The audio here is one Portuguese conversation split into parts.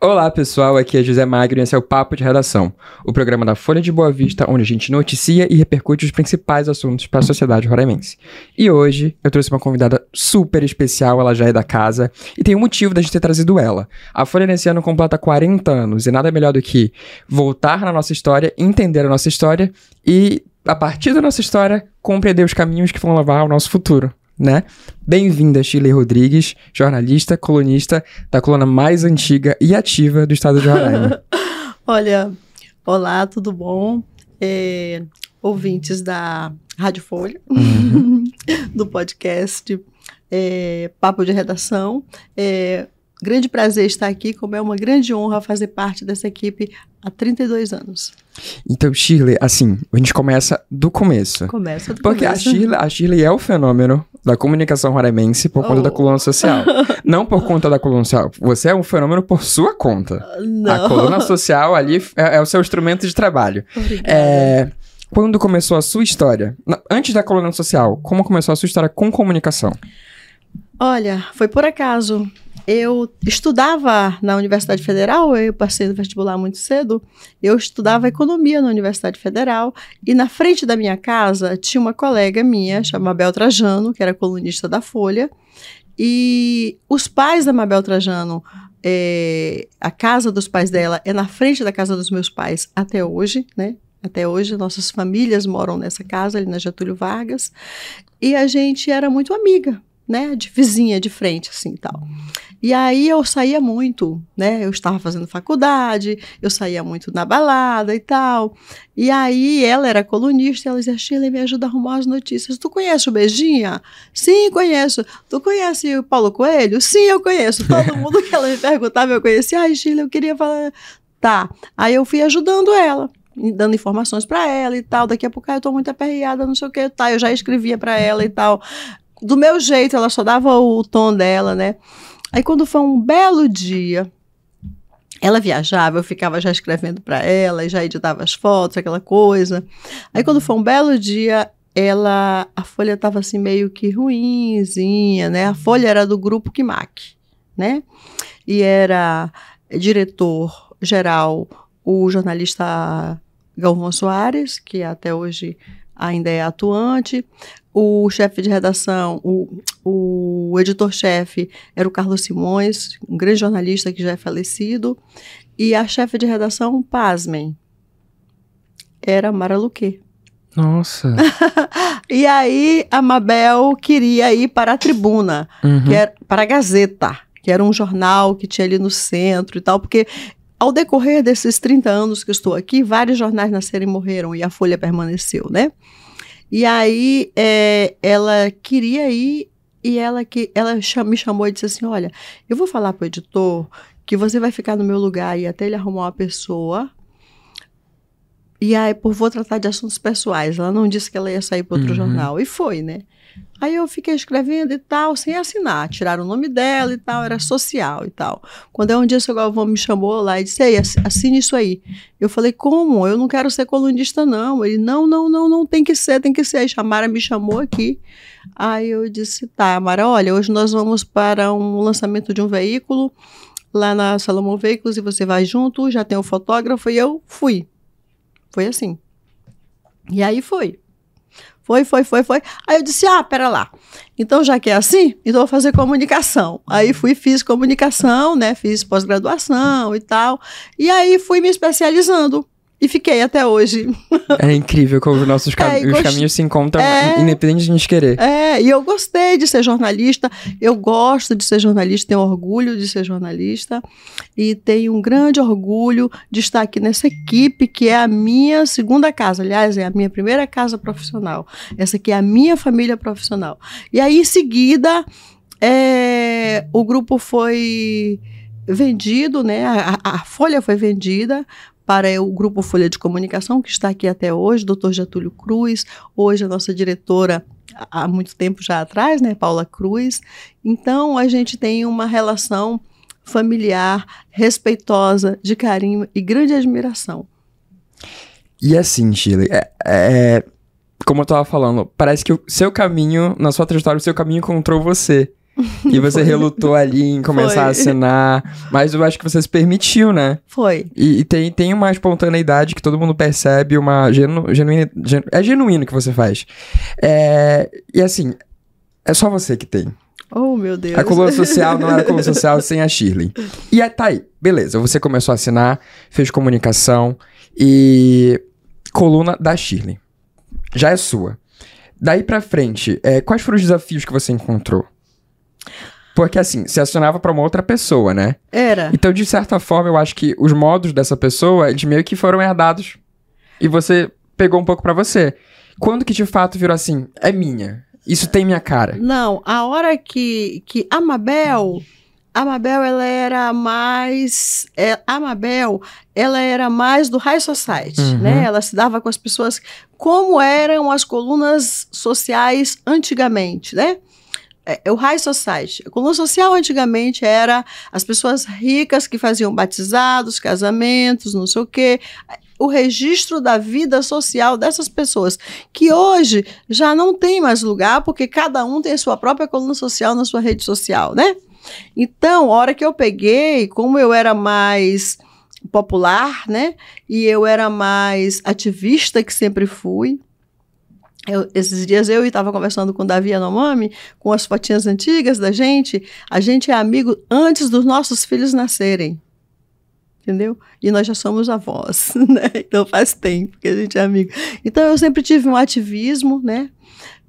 Olá pessoal, aqui é José Magno e esse é o Papo de Redação, o programa da Folha de Boa Vista, onde a gente noticia e repercute os principais assuntos para a sociedade roraimense. E hoje eu trouxe uma convidada super especial, ela já é da casa, e tem um motivo da gente ter trazido ela. A Folha nesse ano completa 40 anos, e nada melhor do que voltar na nossa história, entender a nossa história e, a partir da nossa história, compreender os caminhos que vão levar ao nosso futuro né? Bem-vinda, Shirley Rodrigues, jornalista, colunista da coluna mais antiga e ativa do estado de Roraima. Olha, olá, tudo bom? É, ouvintes da Rádio Folha, uhum. do podcast é, Papo de Redação. É, grande prazer estar aqui, como é uma grande honra fazer parte dessa equipe há 32 anos. Então, Shirley, assim, a gente começa do começo. Começa do Porque começo. a Shirley, a Shirley é o fenômeno da comunicação roraimense por conta oh. da coluna social. Não por conta da coluna social. Você é um fenômeno por sua conta. Não. A coluna social ali é, é o seu instrumento de trabalho. Obrigada. É, quando começou a sua história? Antes da coluna social, como começou a sua história com comunicação? Olha, foi por acaso eu estudava na Universidade Federal, eu passei no vestibular muito cedo, eu estudava economia na Universidade Federal e na frente da minha casa tinha uma colega minha, chamada Mabel Trajano, que era colunista da Folha, e os pais da Mabel Trajano, é, a casa dos pais dela é na frente da casa dos meus pais até hoje, né? Até hoje, nossas famílias moram nessa casa, ali na Getúlio Vargas. E a gente era muito amiga, né? De vizinha, de frente, assim, tal. E aí eu saía muito, né? Eu estava fazendo faculdade, eu saía muito na balada e tal. E aí ela era colunista, ela dizia, Sheila, me ajuda a arrumar as notícias. Tu conhece o Beijinha? Sim, conheço. Tu conhece o Paulo Coelho? Sim, eu conheço. Todo mundo que ela me perguntava, eu conhecia. Ai, Sheila, eu queria falar... Tá. Aí eu fui ajudando ela dando informações para ela e tal. Daqui a pouco ah, eu tô muito aperreada, não sei o que, tá. Eu já escrevia para ela e tal. Do meu jeito, ela só dava o tom dela, né? Aí quando foi um belo dia, ela viajava, eu ficava já escrevendo para ela e já editava as fotos, aquela coisa. Aí quando foi um belo dia, ela a folha estava assim meio que ruinzinha, né? A folha era do grupo Kimak, né? E era diretor geral o jornalista Galvão Soares, que até hoje ainda é atuante. O chefe de redação, o, o editor-chefe era o Carlos Simões, um grande jornalista que já é falecido. E a chefe de redação, pasmem, era Mara Luque. Nossa. e aí a Mabel queria ir para a tribuna, uhum. que era para a Gazeta, que era um jornal que tinha ali no centro e tal, porque ao decorrer desses 30 anos que estou aqui, vários jornais nasceram e morreram e a Folha permaneceu, né? E aí é, ela queria ir e ela que ela me chamou e disse assim: Olha, eu vou falar para o editor que você vai ficar no meu lugar e até ele arrumar uma pessoa. E aí, por vou tratar de assuntos pessoais. Ela não disse que ela ia sair para outro uhum. jornal. E foi, né? Aí eu fiquei escrevendo e tal, sem assinar. Tiraram o nome dela e tal, era social e tal. Quando é um dia o seu Galvão me chamou lá e disse, ei, assine isso aí. Eu falei, como? Eu não quero ser colunista, não. Ele, não, não, não, não, tem que ser, tem que ser. Aí a Mara me chamou aqui. Aí eu disse, tá, Mara, olha, hoje nós vamos para um lançamento de um veículo lá na Salomão Veículos e você vai junto, já tem o fotógrafo e eu fui. Foi assim. E aí foi. Foi, foi, foi, foi. Aí eu disse: ah, pera lá. Então, já que é assim, então vou fazer comunicação. Aí fui, fiz comunicação, né? Fiz pós-graduação e tal. E aí fui me especializando. E fiquei até hoje. É incrível como nossos cam é, os gost... caminhos se encontram, é, independente de a gente querer. É, e eu gostei de ser jornalista. Eu gosto de ser jornalista, tenho orgulho de ser jornalista. E tenho um grande orgulho de estar aqui nessa equipe, que é a minha segunda casa. Aliás, é a minha primeira casa profissional. Essa aqui é a minha família profissional. E aí, em seguida, é, o grupo foi vendido, né? A, a, Folha foi vendida para o Grupo Folha de Comunicação, que está aqui até hoje, doutor Getúlio Cruz, hoje a nossa diretora há muito tempo já atrás, né, Paula Cruz. Então, a gente tem uma relação familiar, respeitosa, de carinho e grande admiração. E assim, Chile, é, é, como eu estava falando, parece que o seu caminho, na sua trajetória, o seu caminho encontrou você. E você relutou ali em começar Foi. a assinar. Mas eu acho que você se permitiu, né? Foi. E, e tem, tem uma espontaneidade que todo mundo percebe, uma genu, genuína. genu- é genuíno que você faz. É, e assim, é só você que tem. Oh, meu Deus. A coluna social não era coluna social sem a Shirley. E é, tá aí, beleza. Você começou a assinar, fez comunicação e. Coluna da Shirley. Já é sua. Daí pra frente, é, quais foram os desafios que você encontrou? Porque assim, você acionava pra uma outra pessoa, né? Era. Então, de certa forma, eu acho que os modos dessa pessoa, eles meio que foram herdados. E você pegou um pouco pra você. Quando que de fato virou assim, é minha. Isso tem minha cara. Não, a hora que, que a Mabel, a Mabel, ela era mais, é, a Mabel, ela era mais do High Society, Uhum. né? Ela se dava com as pessoas como eram as colunas sociais antigamente, né? É, o High Society. A coluna social antigamente era as pessoas ricas que faziam batizados, casamentos, não sei o quê. O registro da vida social dessas pessoas, que hoje já não tem mais lugar, porque cada um tem a sua própria coluna social na sua rede social, né? Então, a hora que eu peguei, como eu era mais popular, né? E eu era mais ativista, que sempre fui. Eu- esses dias eu estava conversando com o Davi Yanomami, com as fotinhas antigas da gente. A gente é amigo antes dos nossos filhos nascerem. Entendeu? E nós já somos avós, né? Então faz tempo que a gente é amigo. Então eu sempre tive um ativismo, né?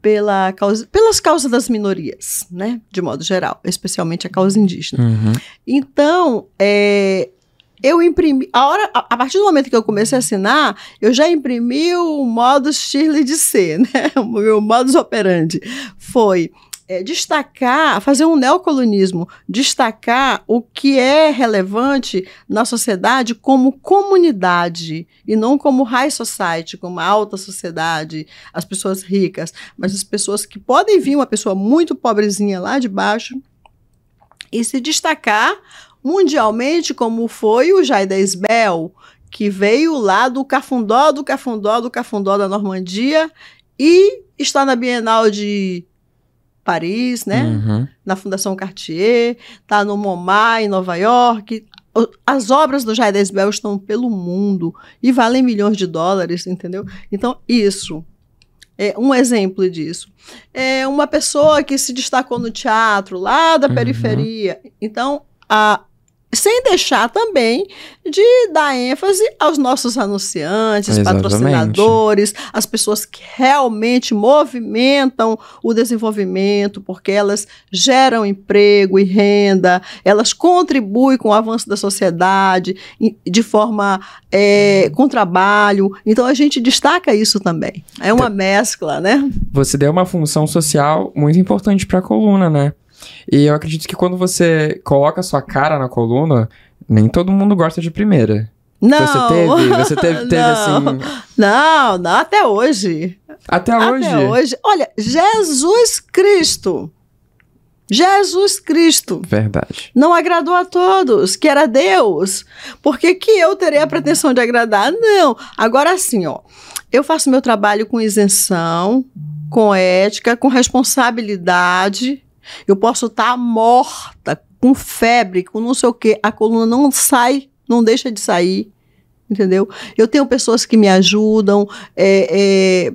Pela causa, pelas causas das minorias, né? De modo geral, especialmente a causa indígena. Uhum. Então, é, eu imprimi. A, hora, a, partir do momento que eu comecei a assinar, eu já imprimi o modo Shirley de ser, né? O meu modus operandi. Foi é, destacar, fazer um neocolonismo, destacar o que é relevante na sociedade como comunidade e não como high society, como alta sociedade, as pessoas ricas, mas as pessoas que podem vir uma pessoa muito pobrezinha lá de baixo e se destacar mundialmente, como foi o Jair Isbel, que veio lá do Cafundó, do Cafundó, do Cafundó da Normandia e está na Bienal de Paris, né? Uhum. Na Fundação Cartier, está no MoMA, em Nova York. As obras do Jair Isbel estão pelo mundo e valem milhões de dólares, entendeu? Então, isso é um exemplo disso. É uma pessoa que se destacou no teatro lá da Uhum. periferia. Então, a, sem deixar também de dar ênfase aos nossos anunciantes, Exatamente. patrocinadores, as pessoas que realmente movimentam o desenvolvimento, porque elas geram emprego e renda, elas contribuem com o avanço da sociedade de forma é, com trabalho. Então a gente destaca isso também. É uma mescla, né? Você deu uma função social muito importante pra coluna, né? E eu acredito que quando você coloca a sua cara na coluna, nem todo mundo gosta de primeira. Não. Você teve, você teve, teve não. assim. Não, não, até hoje. Até hoje. Até hoje. Olha, Jesus Cristo. Jesus Cristo Verdade. não agradou a todos, que era Deus. Por que, que eu terei a pretensão de agradar? Não. Agora sim, ó. Eu faço meu trabalho com isenção, com ética, com responsabilidade. Eu posso estar morta, com febre, com não sei o quê. A coluna não sai, não deixa de sair. Entendeu? Eu tenho pessoas que me ajudam. é, é,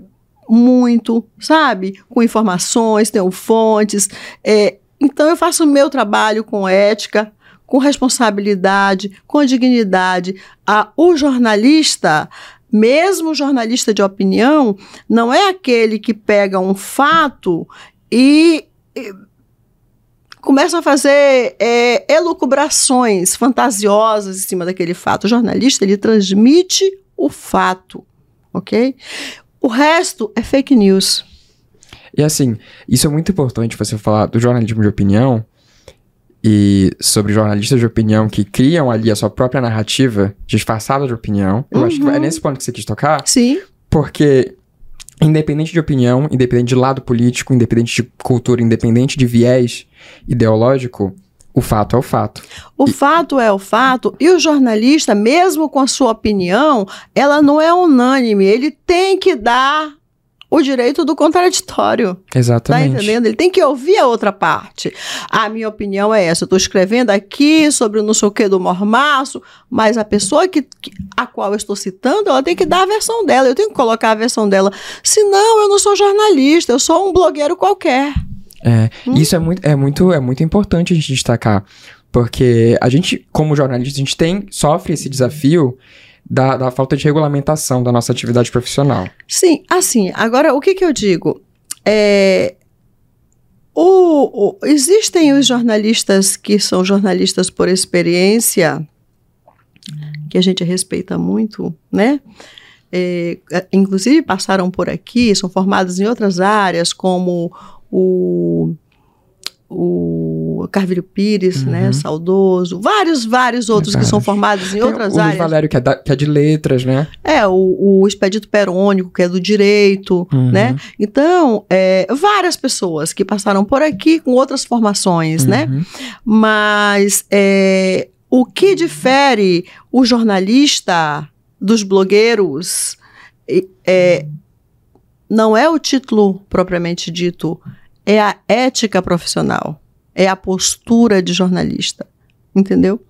muito, sabe? Com informações, tenho fontes. é, então, eu faço o meu trabalho com ética, com responsabilidade, com dignidade. O jornalista, mesmo jornalista de opinião, não é aquele que pega um fato e. e Começa a fazer é, elucubrações fantasiosas em cima daquele fato. O jornalista ele transmite o fato, ok? O resto é fake news. E assim, isso é muito importante você falar do jornalismo de opinião e sobre jornalistas de opinião que criam ali a sua própria narrativa disfarçada de opinião. Eu acho que é Uhum. nesse ponto que você quis tocar, Sim, porque independente de opinião, independente de lado político, independente de cultura, independente de viés ideológico, o fato é o fato. o fato é o fato. E o jornalista, mesmo com a sua opinião, ela não é unânime. Ele tem que dar o direito do contraditório. Tá Exatamente. entendendo? Ele tem que ouvir a outra parte. A minha opinião é essa. Eu estou escrevendo aqui sobre o não sei o que do mormaço, mas a pessoa que, que- a qual eu estou citando, ela tem que dar a versão dela. Eu tenho que colocar a versão dela. Senão, eu não sou jornalista, eu sou um blogueiro qualquer. É, Hum? isso é muito, é, muito, é muito importante a gente destacar, porque a gente, como jornalista, a gente tem, sofre esse desafio da, da falta de regulamentação da nossa atividade profissional. Sim, assim, agora o que, que eu digo? É, o- o- existem os jornalistas que são jornalistas por experiência, que a gente respeita muito, né? É, inclusive passaram por aqui, são formados em outras áreas, como o, o Carvalho Pires, né? Uhum. Saudoso, vários, vários outros que são formados em Tem outras o áreas. Valério, que é, da- que é de letras, né? É, o, o Expedito Perônico, que é do direito, Uhum. né? Então, é, várias pessoas que passaram por aqui com outras formações, né? Uhum. Mas é, o que difere o jornalista dos blogueiros é, não é o título propriamente dito, é a ética profissional, é a postura de jornalista, entendeu?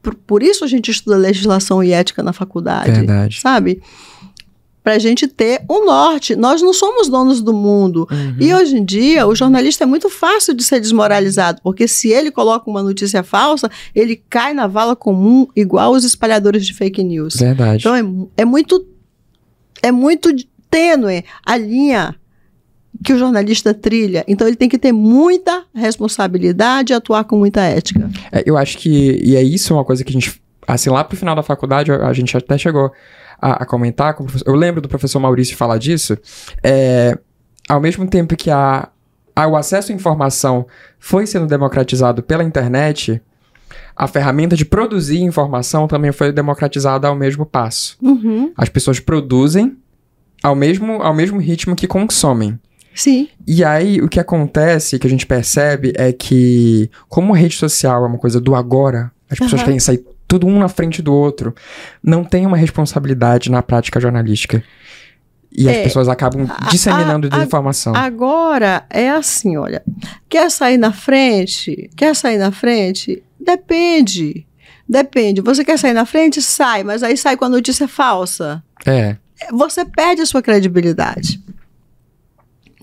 Por, por isso a gente estuda legislação e ética na faculdade Verdade. sabe? Para a gente ter um norte. Nós não somos donos do mundo. Uhum. E hoje em dia, o jornalista é muito fácil de ser desmoralizado, porque se ele coloca uma notícia falsa, ele cai na vala comum, igual os espalhadores de fake news. Verdade. Então é, é muito é muito tênue a linha que o jornalista trilha. Então ele tem que ter muita responsabilidade e atuar com muita ética. É, eu acho que, e é isso uma coisa que a gente, assim, lá pro final da faculdade, a, a gente até chegou a, a comentar, com o professor- eu lembro do professor Maurício falar disso, é, ao mesmo tempo que a, a- o acesso à informação foi sendo democratizado pela internet, a ferramenta de produzir informação também foi democratizada ao mesmo passo. Uhum. As pessoas produzem ao mesmo, ao mesmo ritmo que consomem. Sim. E aí, o que acontece, que a gente percebe, é que, como a rede social é uma coisa do agora, as pessoas querem sair tudo um na frente do outro, não tem uma responsabilidade na prática jornalística. E as É, pessoas acabam disseminando a- a- desinformação. Agora é assim, olha, quer sair na frente? Quer sair na frente? Depende. Depende. Você quer sair na frente? Sai, mas aí sai com a notícia falsa. É, Você perde a sua credibilidade.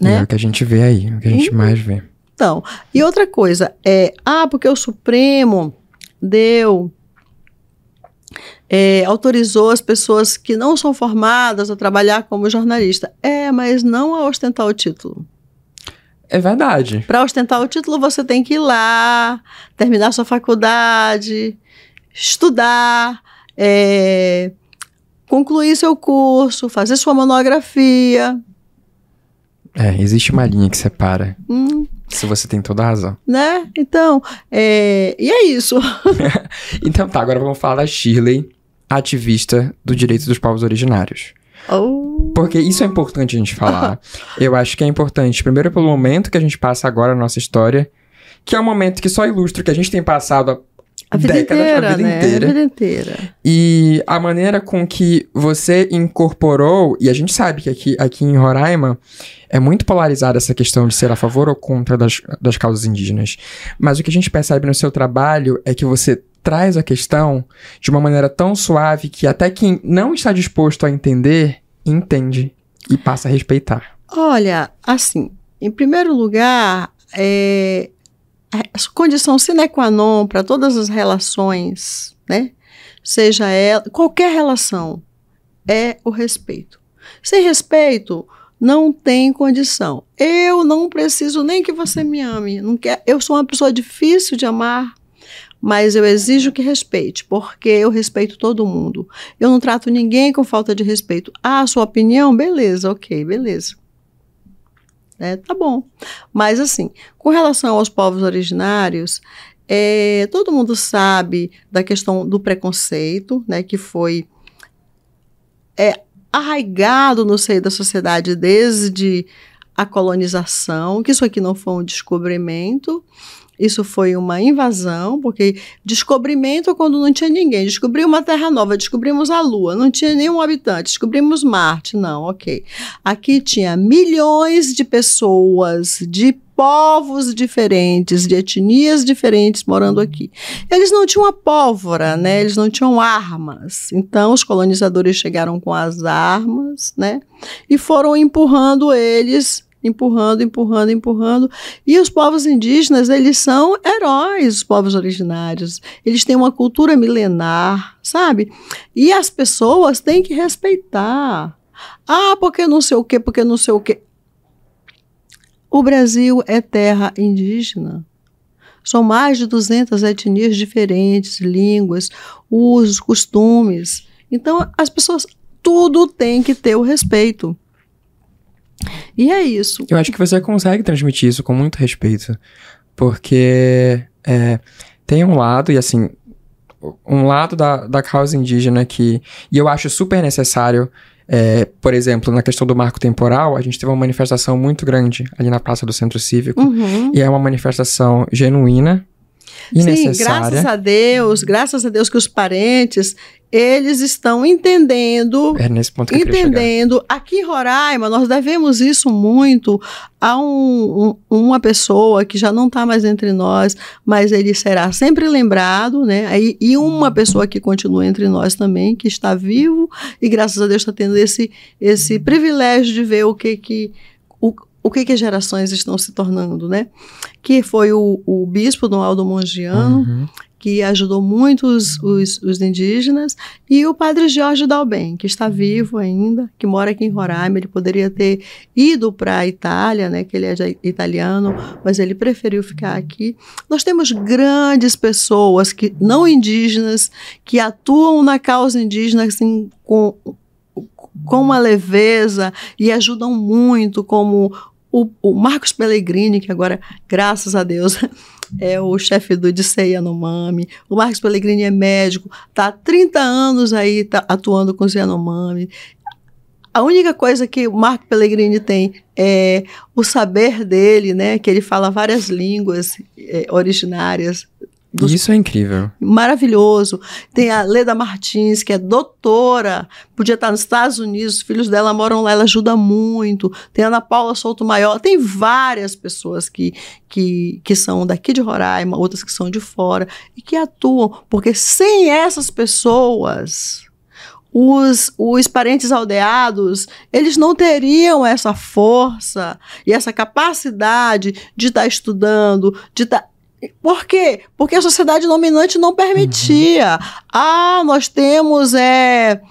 É Né? o que a gente vê aí, o que a gente Uhum. mais vê. Então, e outra coisa é, ah, porque o Supremo deu, é, autorizou as pessoas que não são formadas a trabalhar como jornalista. É, mas não a ostentar o título. É verdade. Para ostentar o título, você tem que ir lá, terminar sua faculdade, estudar, é, concluir seu curso, fazer sua monografia. É, existe uma linha que separa. Hum, Se você tem toda a razão. né? Então, é, e é isso. Então tá, agora vamos falar da Shirley, ativista do direito dos povos originários. Oh, Porque isso é importante a gente falar. Eu acho que é importante, primeiro pelo momento que a gente passa agora na nossa história, que é um momento que só ilustra o que a gente tem passado há a vida décadas, inteira, a vida né? inteira. A vida inteira. E a maneira com que você incorporou, e a gente sabe que aqui, aqui em Roraima é muito polarizada essa questão de ser a favor ou contra das, das causas indígenas. Mas o que a gente percebe no seu trabalho é que você traz a questão de uma maneira tão suave que até quem não está disposto a entender, entende e passa a respeitar. Olha, assim, em primeiro lugar, é, condição sine qua non para todas as relações, né? Seja ela, qualquer relação, é o respeito. Sem respeito, não tem condição. Eu não preciso nem que você me ame. Não quer, eu sou uma pessoa difícil de amar, mas eu exijo que respeite, porque eu respeito todo mundo. Eu não trato ninguém com falta de respeito. Ah, sua opinião? Beleza, ok, beleza. É, tá bom. Mas, assim, com relação aos povos originários, é, todo mundo sabe da questão do preconceito, né, que foi é, arraigado no seio da sociedade desde a colonização, que isso aqui não foi um descobrimento. Isso foi uma invasão, porque descobrimento quando não tinha ninguém. Descobriu uma terra nova, descobrimos a Lua, não tinha nenhum habitante. Descobrimos Marte, não, ok. Aqui tinha milhões de pessoas, de povos diferentes, de etnias diferentes morando aqui. Eles não tinham a pólvora, né? Eles não tinham armas. Então os colonizadores chegaram com as armas, né? E foram empurrando eles empurrando, empurrando, empurrando. E os povos indígenas, eles são heróis, os povos originários. Eles têm uma cultura milenar, sabe? E as pessoas têm que respeitar. Ah, porque não sei o quê, porque não sei o quê. O Brasil é terra indígena. São mais de 200 etnias diferentes, línguas, usos, costumes. Então, as pessoas, tudo tem que ter o respeito. E é isso. Eu acho que você consegue transmitir isso com muito respeito. Porque é, tem um lado, e assim, um lado da, da causa indígena que. E eu acho super necessário. É, por exemplo, na questão do marco temporal, a gente teve uma manifestação muito grande ali na Praça do Centro Cívico. Uhum. E é uma manifestação genuína Sim, graças a Deus, graças a Deus que os parentes eles estão entendendo, É nesse ponto que entendendo. Aqui em Roraima, nós devemos isso muito a um- um- uma pessoa que já não está mais entre nós, mas ele será sempre lembrado, né? Aí- E uma pessoa que continua entre nós também, que está vivo e graças a Deus está tendo esse, esse privilégio de ver o que que o que que as gerações estão se tornando, né? Que foi o, o bispo Dom Aldo Mongiano, Uhum. que ajudou muito os, os, os indígenas, e o padre Jorge Dalben, que está vivo ainda, que mora aqui em Roraima. Ele poderia ter ido para a Itália, né, que ele é italiano, mas ele preferiu ficar aqui. Nós temos grandes pessoas que não indígenas que atuam na causa indígena assim, com, com uma leveza e ajudam muito, como o, o Marcos Pellegrini, que agora, graças a Deus, é o chefe do Dissei Yanomami. O Marcos Pellegrini é médico, está há 30 anos aí tá atuando com os Yanomami. A única coisa que o Marco Pellegrini tem é o saber dele, né? Que ele fala várias línguas eh, originárias dos Isso é incrível. maravilhoso. Tem a Leda Martins, que é doutora, podia estar nos Estados Unidos, os filhos dela moram lá, ela ajuda muito. Tem a Ana Paula Souto Maior, tem várias pessoas que, que, que são daqui de Roraima, outras que são de fora, e que atuam, porque sem essas pessoas. Os, os parentes aldeados, eles não teriam essa força e essa capacidade de estar estudando, de estar por quê? Porque a sociedade dominante não permitia. Ah, nós temos é,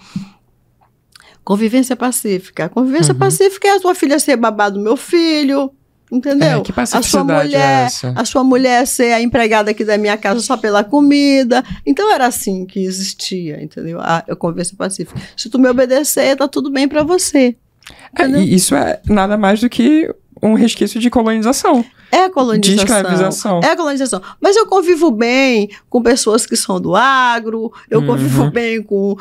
convivência pacífica. Convivência Uhum. pacífica é a tua filha ser babá do meu filho, entendeu? É, que a sua mulher, é essa? a sua mulher ser a empregada aqui da minha casa só pela comida. Então era assim que existia, entendeu? A, a convivência pacífica. Se tu me obedecer, tá tudo bem para você. É, e isso é nada mais do que um resquício de colonização. É colonização. De escravização. É colonização. Mas eu convivo bem com pessoas que são do agro, eu Uhum. convivo bem com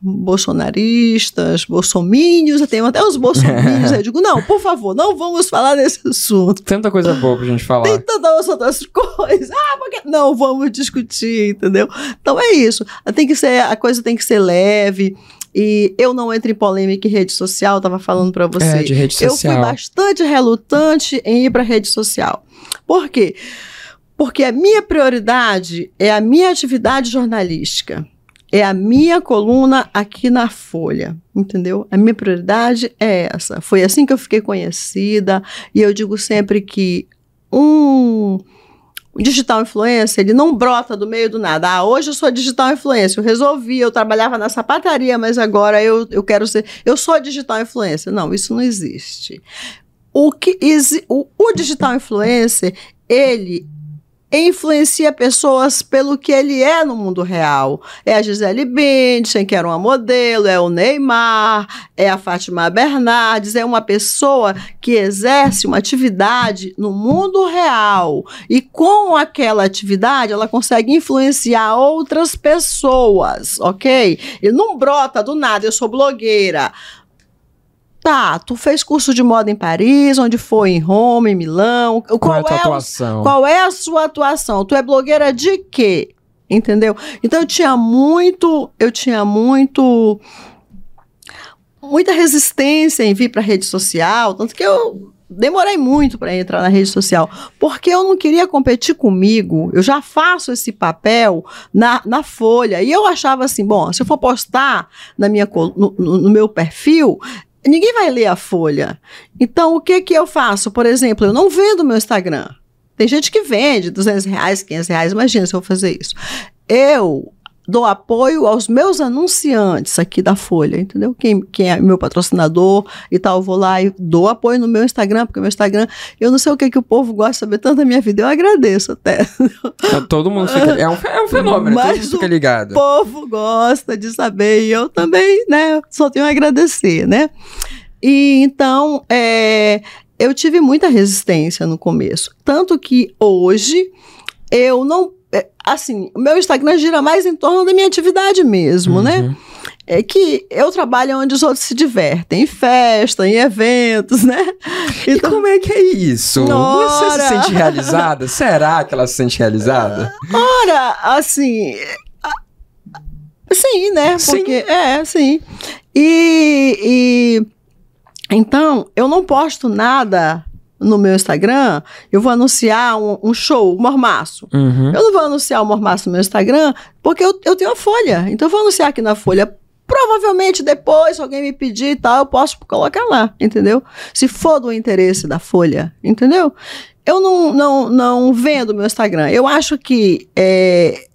bolsonaristas, bolsomínios, eu tenho até os bolsomínios. eu digo, não, por favor, não vamos falar desse assunto. Tanta coisa boa pra gente falar. Tem tantas outras coisas. Ah, porque não vamos discutir, entendeu? Então é isso. Tem que ser, a coisa tem que ser leve. E eu não entro em polêmica em rede social, tava falando para você. É, de rede Eu fui social. bastante relutante em ir para rede social. Por quê? Porque a minha prioridade é a minha atividade jornalística. É a minha coluna aqui na Folha, entendeu? A minha prioridade é essa. Foi assim que eu fiquei conhecida. E eu digo sempre que um o digital influencer, ele não brota do meio do nada. Ah, hoje eu sou digital influencer, eu resolvi, eu trabalhava na sapataria, mas agora eu, eu quero ser, eu sou digital influencer. Não, isso não existe. O, que o, o digital influencer, ele influencia pessoas pelo que ele é no mundo real. É a Gisele Bündchen, que era uma modelo, é o Neymar, é a Fátima Bernardes, é uma pessoa que exerce uma atividade no mundo real. E com aquela atividade, ela consegue influenciar outras pessoas, ok? Ele não brota do nada, eu sou blogueira. Tá, tu fez curso de moda em Paris, onde foi? Em Roma, em Milão. Qual, Qual é a tua o- atuação? qual é a sua atuação? Tu é blogueira de quê? Entendeu? Então eu tinha muito, eu tinha muito muita resistência em vir para rede social, tanto que eu demorei muito para entrar na rede social, porque eu não queria competir comigo. Eu já faço esse papel na, na Folha e eu achava assim, bom, se eu for postar na minha no- no meu perfil, ninguém vai ler a Folha. Então o que que eu faço? Por exemplo, eu não vendo meu Instagram. Tem gente que vende 200 reais, 500 reais. Imagina se eu fazer isso. Eu dou apoio aos meus anunciantes aqui da Folha, entendeu? Quem, quem é meu patrocinador e tal, vou lá e dou apoio no meu Instagram, porque o meu Instagram, eu não sei o que, que o povo gosta de saber tanto da minha vida, eu agradeço até. Todo mundo fica. É um, é um fenômeno, todo Mas mundo fica ligado. O povo gosta de saber e eu também, né? Só tenho a agradecer, né? E então, é, eu tive muita resistência no começo. Tanto que hoje eu não. Assim, o meu Instagram gira mais em torno da minha atividade mesmo, né? Uhum. É que eu trabalho onde os outros se divertem, em festa, em eventos, né? E como é que é isso? Você se Ora. sente realizada? Será que ela se sente realizada? Ora, assim. Sim, né? Sim. Porque. É, sim. E, e. Então, eu não posto nada no meu Instagram. Eu vou anunciar um, um show, um mormaço. Uhum. Eu não vou anunciar o mormaço no meu Instagram porque eu, eu tenho a folha. Então, eu vou anunciar aqui na folha. Provavelmente depois, se alguém me pedir e tal, eu posso colocar lá, entendeu? Se for do interesse da folha, entendeu? Eu não, não, não vendo meu Instagram. Eu acho que. é,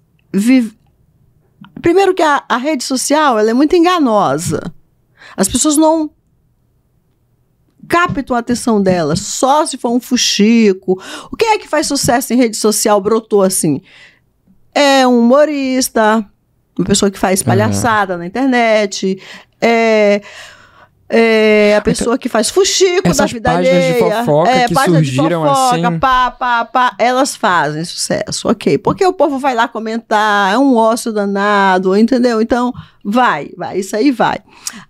Primeiro, que a, a rede social ela é muito enganosa. As pessoas não captam a atenção delas, só se for um fuxico. O que é que faz sucesso em rede social brotou assim? É um humorista, uma pessoa que faz palhaçada na internet, é, é a pessoa que faz fuxico da vida páginas de alheia. fofoca é, que página de surgiram fofoca, assim. Pá, pá, pá, elas fazem sucesso, ok. Porque o povo vai lá comentar, é um ócio danado, entendeu? Então, vai, vai, isso aí vai.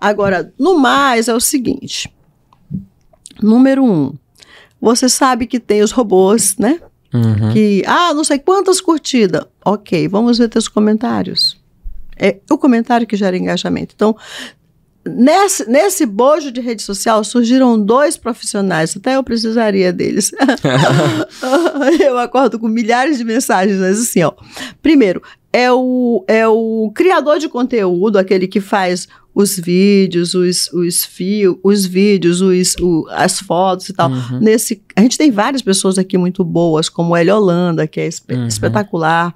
Agora, no mais, é o seguinte. Número um, você sabe que tem os robôs, né? Uhum. Que, ah, não sei quantas curtidas. Ok, vamos ver teus comentários. É o comentário que gera engajamento. Então, nesse, nesse bojo de rede social surgiram dois profissionais, até eu precisaria deles. eu acordo com milhares de mensagens, mas assim, ó. Primeiro, é o, é o criador de conteúdo, aquele que faz os vídeos, os, os, fio, os vídeos, os, o- as fotos e tal. Uhum. Nesse, a gente tem várias pessoas aqui muito boas, como Hélio Holanda, que é espe- Uhum. espetacular.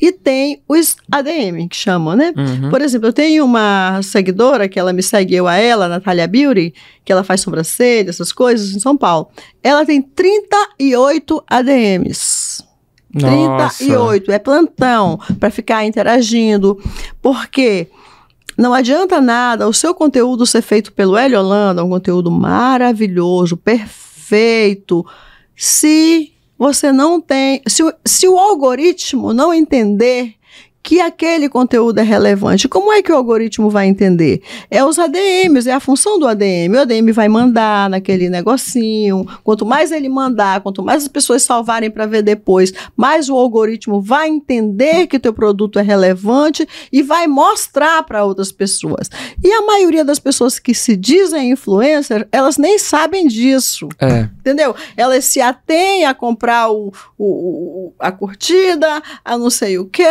E tem os ADM, que chamam, né? Uhum. Por exemplo, eu tenho uma seguidora que ela me segue, eu a ela, Natália Beauty, que ela faz sobrancelha, essas coisas, em São Paulo. Ela tem 38 ADMs. Nossa. 38, é plantão para ficar interagindo. Porque não adianta nada o seu conteúdo ser feito pelo Hélio Holanda, um conteúdo maravilhoso, perfeito, se você não tem, se, se o algoritmo não entender que aquele conteúdo é relevante. Como é que o algoritmo vai entender? É os ADMs, é a função do ADM. O ADM vai mandar naquele negocinho. Quanto mais ele mandar, quanto mais as pessoas salvarem para ver depois, mais o algoritmo vai entender que o teu produto é relevante e vai mostrar para outras pessoas. E a maioria das pessoas que se dizem influencer, elas nem sabem disso. É. Entendeu? Elas se atêm a comprar o, o- o- a curtida, a não sei o quê,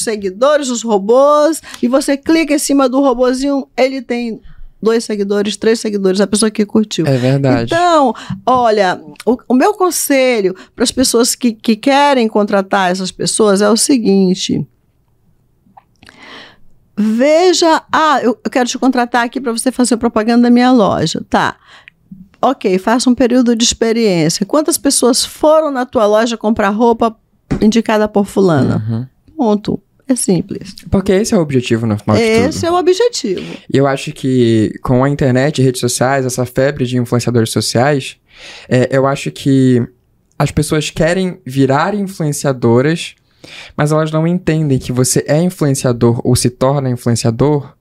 seguidores, os robôs, e você clica em cima do robozinho, ele tem dois seguidores, três seguidores, a pessoa que curtiu. É verdade. Então, olha, o, o meu conselho para as pessoas que, que querem contratar essas pessoas é o seguinte. Veja, ah, eu, eu quero te contratar aqui para você fazer propaganda da minha loja. Tá. Ok, faça um período de experiência. Quantas pessoas foram na tua loja comprar roupa indicada por fulana? Uhum. Ponto. É simples. Porque esse é o objetivo no final. Esse é o objetivo. E eu acho que com a internet e redes sociais, essa febre de influenciadores sociais, é, eu acho que as pessoas querem virar influenciadoras, mas elas não entendem que você é influenciador ou se torna influenciador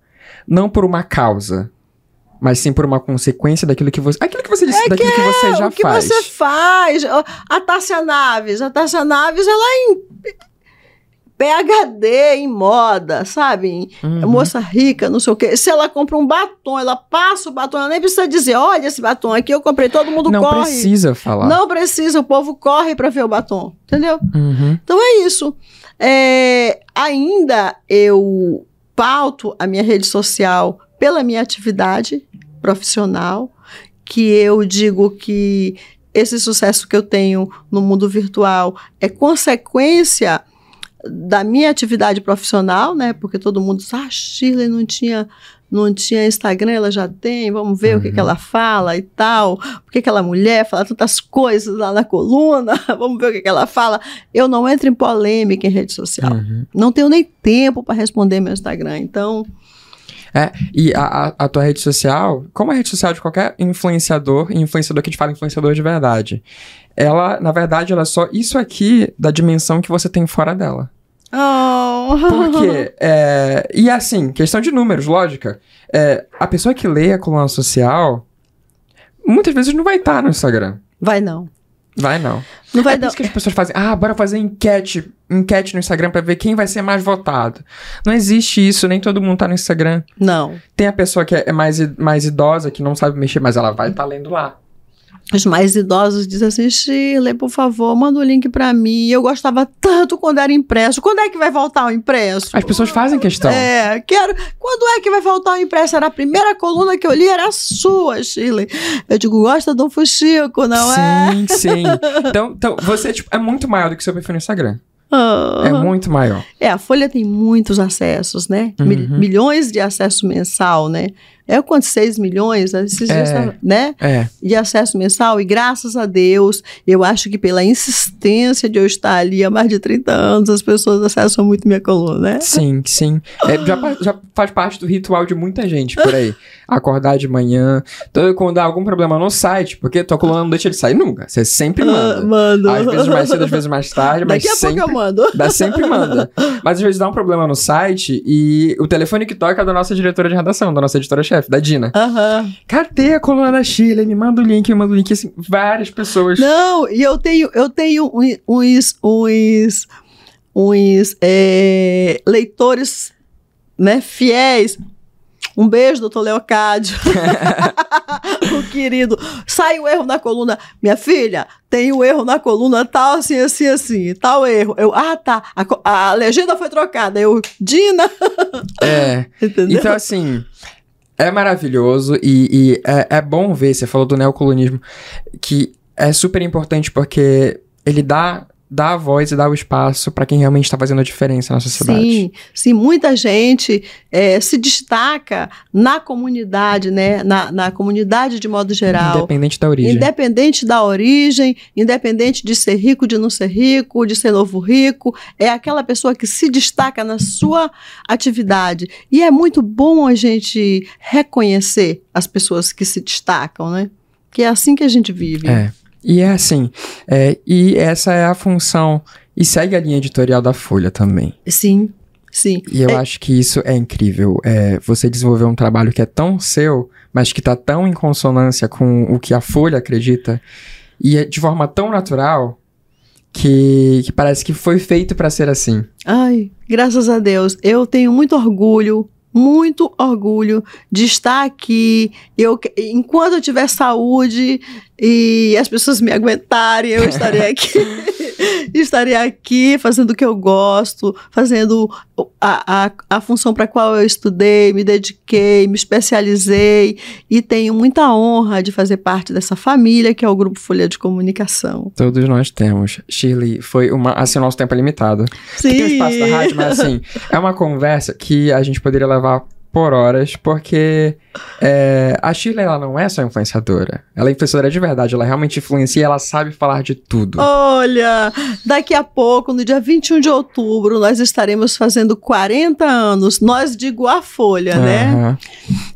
não por uma causa. mas sim por uma consequência daquilo que você. Aquilo que você disse, daquilo que você já É, o que faz. você faz. A Tássia Naves, a Tássia Naves, ela é PHD em moda, sabe? Uhum. Moça rica, não sei o quê. Se ela compra um batom, ela passa o batom, ela nem precisa dizer, olha esse batom aqui, eu comprei, todo mundo Não corre. precisa falar. Não precisa, o povo corre para ver o batom, entendeu? Uhum. Então é isso. É, ainda eu pauto a minha rede social pela minha atividade profissional, que eu digo que esse sucesso que eu tenho no mundo virtual é consequência da minha atividade profissional, né? Porque todo mundo diz, ah, Shirley não tinha, não tinha Instagram, ela já tem, vamos ver o que, Uhum. que ela fala e tal. Por que aquela mulher fala tantas coisas lá na coluna? vamos ver o que, que ela fala. Eu não entro em polêmica em rede social. Uhum. Não tenho nem tempo para responder meu Instagram. Então, E a, a, tua rede social, como a rede social de qualquer influenciador, e influenciador que a gente fala influenciador de verdade, ela, na verdade, ela é só isso aqui da dimensão que você tem fora dela. oh. Por quê? É, e assim, questão de números, lógica. É, a pessoa que lê a coluna social, muitas vezes não vai estar no Instagram. Vai não. Vai não. Não vai é por não. isso que as pessoas fazem, ah, bora fazer enquete, enquete no Instagram pra ver quem vai ser mais votado. Não existe isso, nem todo mundo tá no Instagram. Não. Tem a pessoa que é mais, mais idosa, que não sabe mexer, mas ela vai estar lendo lá. Os mais idosos dizem assim, Shirley, por favor, manda o link para mim. Eu gostava tanto quando era impresso. Quando é que vai voltar o impresso? As pessoas fazem questão. É, quero. Quando é que vai voltar o impresso? Era a primeira coluna que eu li, era a sua, Shirley. Eu digo, gosta do Fuxico, não é? sim, sim. Então, então, você tipo, é muito maior do que seu perfil no Instagram. Ah. É muito maior. É, a Folha tem muitos acessos, né? Uhum. milhões de acesso mensal, né? É quanto? 6 milhões? Esses dias, É. tava- né? É. De acesso mensal. E graças a Deus, eu acho que pela insistência de eu estar ali há mais de 30 anos, as pessoas acessam muito minha coluna, né? Sim, sim. É, já, já faz parte do ritual de muita gente por aí. Acordar de manhã. Então, quando dá algum problema no site, porque tua coluna não deixa de sair nunca. Você sempre Ah, manda. mando. Às vezes mais cedo, às vezes mais tarde, mas Daqui a sempre. pouco eu mando. Dá, sempre manda. Mas às vezes dá um problema no site e o telefone que toca é da nossa diretora de redação, da nossa editora-chefe, da Dina. Aham. Cadê a coluna da Sheila? Me manda o link, me manda o link. Assim, várias pessoas. Não, e eu tenho, eu tenho um- uns, uns, uns é, leitores né, fiéis. Um beijo, doutor Leocádio. o querido. Sai o erro na coluna. Minha filha, tem o erro na coluna tal, assim, assim, assim. Tal erro. Eu, ah, tá. A, a legenda foi trocada. Eu, Dina. É. Entendeu? Então, assim, é maravilhoso e, e é, é bom ver, você falou do neocolonismo, que é super importante porque ele dá, dá a voz e dá o espaço pra quem realmente tá fazendo a diferença na sociedade. Sim, sim, muita gente eh, se destaca na comunidade, né? Na, na comunidade de modo geral. Independente da origem. Independente da origem, independente de ser rico, de não ser rico, de ser novo rico, é aquela pessoa que se destaca na sua atividade. E é muito bom a gente reconhecer as pessoas que se destacam, né? Que é assim que a gente vive. É. E é assim, é, e essa é a função, e segue a linha editorial da Folha também. Sim, sim. E eu É- acho que isso é incrível. É, você desenvolver um trabalho que é tão seu, mas que tá tão em consonância com o que a Folha acredita, e é de forma tão natural que, que parece que foi feito pra ser assim. Ai, graças a Deus. Eu tenho muito orgulho, muito orgulho de estar aqui. Eu, enquanto eu tiver saúde e as pessoas me aguentarem, eu estarei aqui. estarei aqui fazendo o que eu gosto, fazendo a, a, a função para a qual eu estudei, me dediquei, me especializei e tenho muita honra de fazer parte dessa família que é o Grupo Folha de Comunicação. Todos nós temos. Shirley, foi uma. Assim, o nosso tempo é limitado. Sim. Tem o espaço da rádio, mas assim, é uma conversa que a gente poderia levar por horas, porque é, a Shirley, ela não é só influenciadora. Ela é influenciadora de verdade, ela realmente influencia e ela sabe falar de tudo. Olha, daqui a pouco, no dia 21 de outubro, nós estaremos fazendo 40 anos. Nós digo a Folha, né? Aham.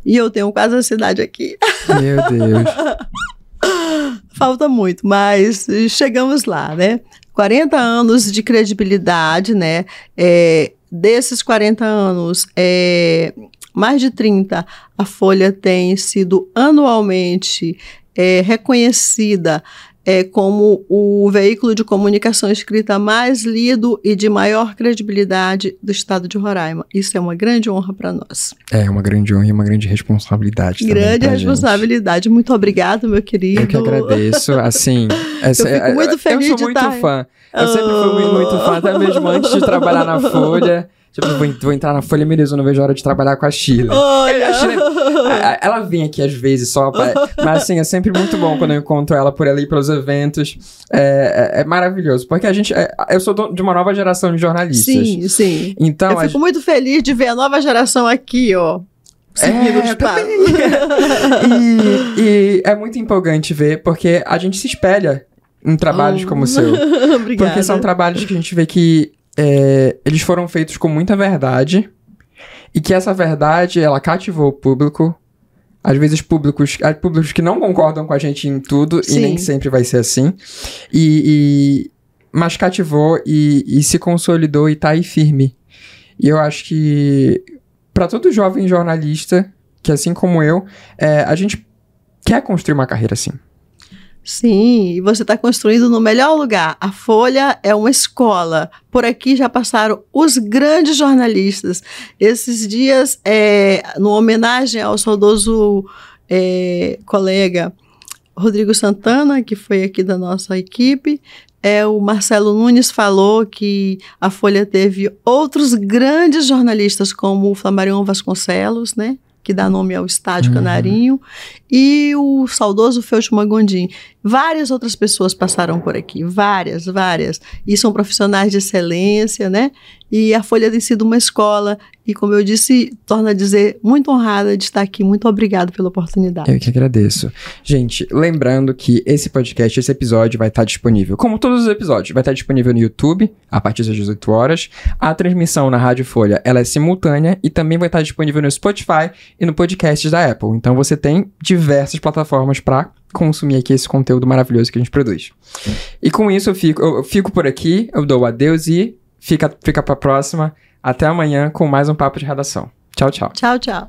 E eu tenho quase a cidade aqui. Meu Deus. Falta muito, mas chegamos lá, né? 40 anos de credibilidade, né? É, desses 40 anos, é, mais de 30, a Folha tem sido anualmente é, reconhecida é, como o veículo de comunicação escrita mais lido e de maior credibilidade do estado de Roraima. Isso é uma grande honra para nós. É uma grande honra e uma grande responsabilidade. Grande responsabilidade. Gente. Muito obrigado, meu querido. Eu que agradeço. Assim, essa, eu fico muito feliz eu sou muito estar... fã. Eu oh. sempre fui muito fã, até mesmo antes de trabalhar na Folha. Tipo, vou, vou, entrar na Folha Miris, eu não vejo a hora de trabalhar com a Chile. Olha. A Chile ela vem aqui às vezes só pra, Mas assim, é sempre muito bom quando eu encontro ela por ali, pelos eventos. É, é, é maravilhoso. Porque a gente. É, eu sou de uma nova geração de jornalistas. Sim, sim. Então, eu fico muito feliz de ver a nova geração aqui, ó. Seguindo é, e, e é muito empolgante ver, porque a gente se espelha em trabalhos oh. como o seu. Obrigada. Porque são trabalhos que a gente vê que é, eles foram feitos com muita verdade e que essa verdade ela cativou o público. Às vezes públicos, públicos que não concordam com a gente em tudo Sim. e nem sempre vai ser assim. E, e mas cativou e, e, se consolidou e tá aí firme. E eu acho que para todo jovem jornalista, que assim como eu, é, a gente quer construir uma carreira assim. Sim, e você está construindo no melhor lugar. A Folha é uma escola. Por aqui já passaram os grandes jornalistas. Esses dias, é, no homenagem ao saudoso é, colega Rodrigo Santana, que foi aqui da nossa equipe, é, o Marcelo Nunes falou que a Folha teve outros grandes jornalistas, como o Flamarion Vasconcelos, né? Que dá nome ao Estádio uhum. Canarinho, e o saudoso Feltman Gondim. Várias outras pessoas passaram por aqui, várias, várias, e são profissionais de excelência, né? E a Folha tem sido uma escola, e como eu disse, torna a dizer, muito honrada de estar aqui. Muito obrigado pela oportunidade. Eu que agradeço. Gente, lembrando que esse podcast, esse episódio vai estar disponível, como todos os episódios, vai estar disponível no YouTube, a partir das 18 horas. A transmissão na Rádio Folha, ela é simultânea e também vai estar disponível no Spotify e no podcast da Apple. Então você tem diversas plataformas para consumir aqui esse conteúdo maravilhoso que a gente produz. E com isso eu fico, eu fico por aqui, eu dou adeus e fica, fica pra próxima. Até amanhã com mais um Papo de Redação. Tchau, tchau. Tchau, tchau.